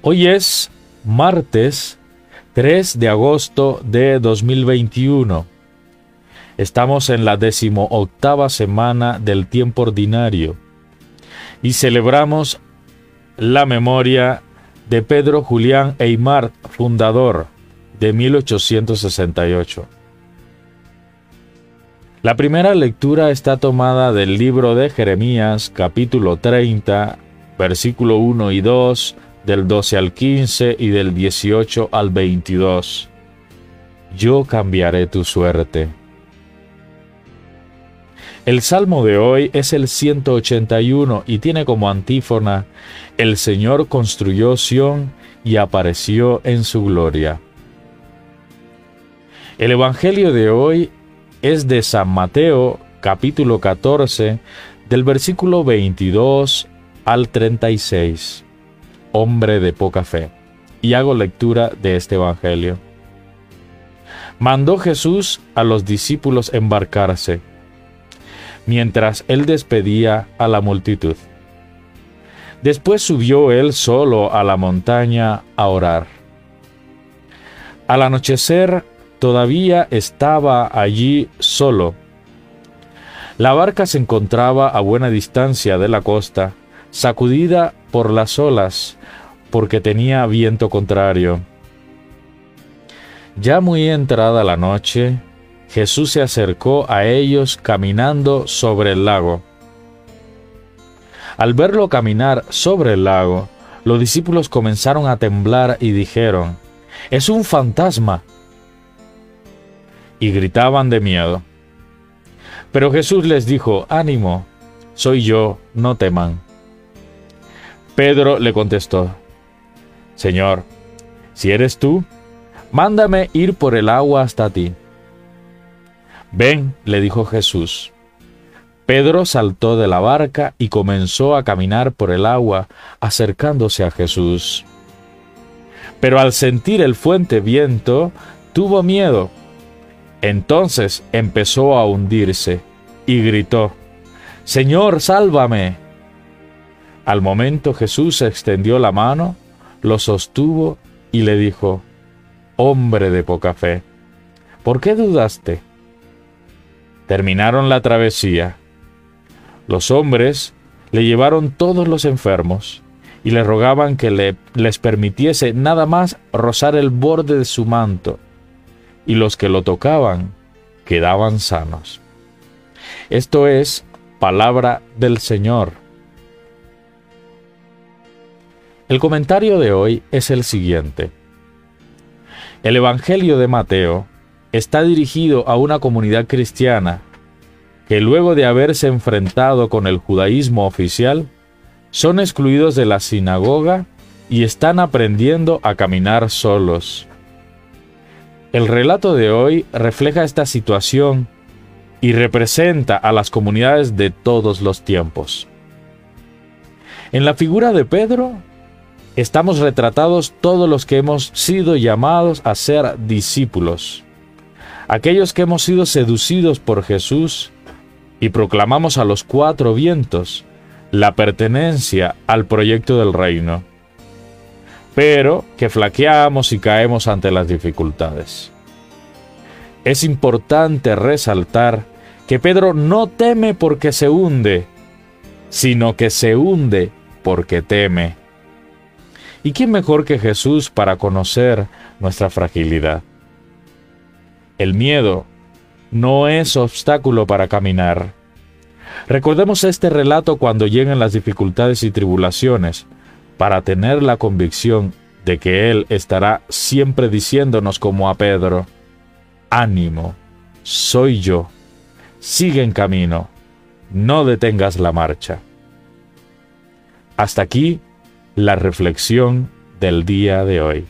Hoy es martes 3 de agosto de 2021. Estamos en la decimoctava semana del tiempo ordinario y celebramos la memoria de Pedro Julián Eymar, fundador de 1868. La primera lectura está tomada del libro de Jeremías, capítulo 30, versículo 1 y 2, del 12 al 15 y del 18 al 22. Yo cambiaré tu suerte. El salmo de hoy es el 181 y tiene como antífona, El Señor construyó Sión y apareció en su gloria. El Evangelio de hoy es de San Mateo capítulo 14 del versículo 22 al 36. Hombre de poca fe. Y hago lectura de este Evangelio. Mandó Jesús a los discípulos embarcarse, mientras él despedía a la multitud. Después subió él solo a la montaña a orar. Al anochecer todavía estaba allí solo. La barca se encontraba a buena distancia de la costa, sacudida por las olas, porque tenía viento contrario. Ya muy entrada la noche, Jesús se acercó a ellos caminando sobre el lago. Al verlo caminar sobre el lago, los discípulos comenzaron a temblar y dijeron, Es un fantasma y gritaban de miedo. Pero Jesús les dijo, ánimo, soy yo, no teman. Pedro le contestó, Señor, si eres tú, mándame ir por el agua hasta ti. Ven, le dijo Jesús. Pedro saltó de la barca y comenzó a caminar por el agua, acercándose a Jesús. Pero al sentir el fuente viento, tuvo miedo entonces empezó a hundirse y gritó, Señor, sálvame. Al momento Jesús extendió la mano, lo sostuvo y le dijo, Hombre de poca fe, ¿por qué dudaste? Terminaron la travesía. Los hombres le llevaron todos los enfermos y le rogaban que le, les permitiese nada más rozar el borde de su manto y los que lo tocaban quedaban sanos. Esto es palabra del Señor. El comentario de hoy es el siguiente. El Evangelio de Mateo está dirigido a una comunidad cristiana que luego de haberse enfrentado con el judaísmo oficial, son excluidos de la sinagoga y están aprendiendo a caminar solos. El relato de hoy refleja esta situación y representa a las comunidades de todos los tiempos. En la figura de Pedro estamos retratados todos los que hemos sido llamados a ser discípulos, aquellos que hemos sido seducidos por Jesús y proclamamos a los cuatro vientos la pertenencia al proyecto del reino pero que flaqueamos y caemos ante las dificultades. Es importante resaltar que Pedro no teme porque se hunde, sino que se hunde porque teme. ¿Y quién mejor que Jesús para conocer nuestra fragilidad? El miedo no es obstáculo para caminar. Recordemos este relato cuando lleguen las dificultades y tribulaciones, para tener la convicción de que Él estará siempre diciéndonos como a Pedro, ánimo, soy yo, sigue en camino, no detengas la marcha. Hasta aquí la reflexión del día de hoy.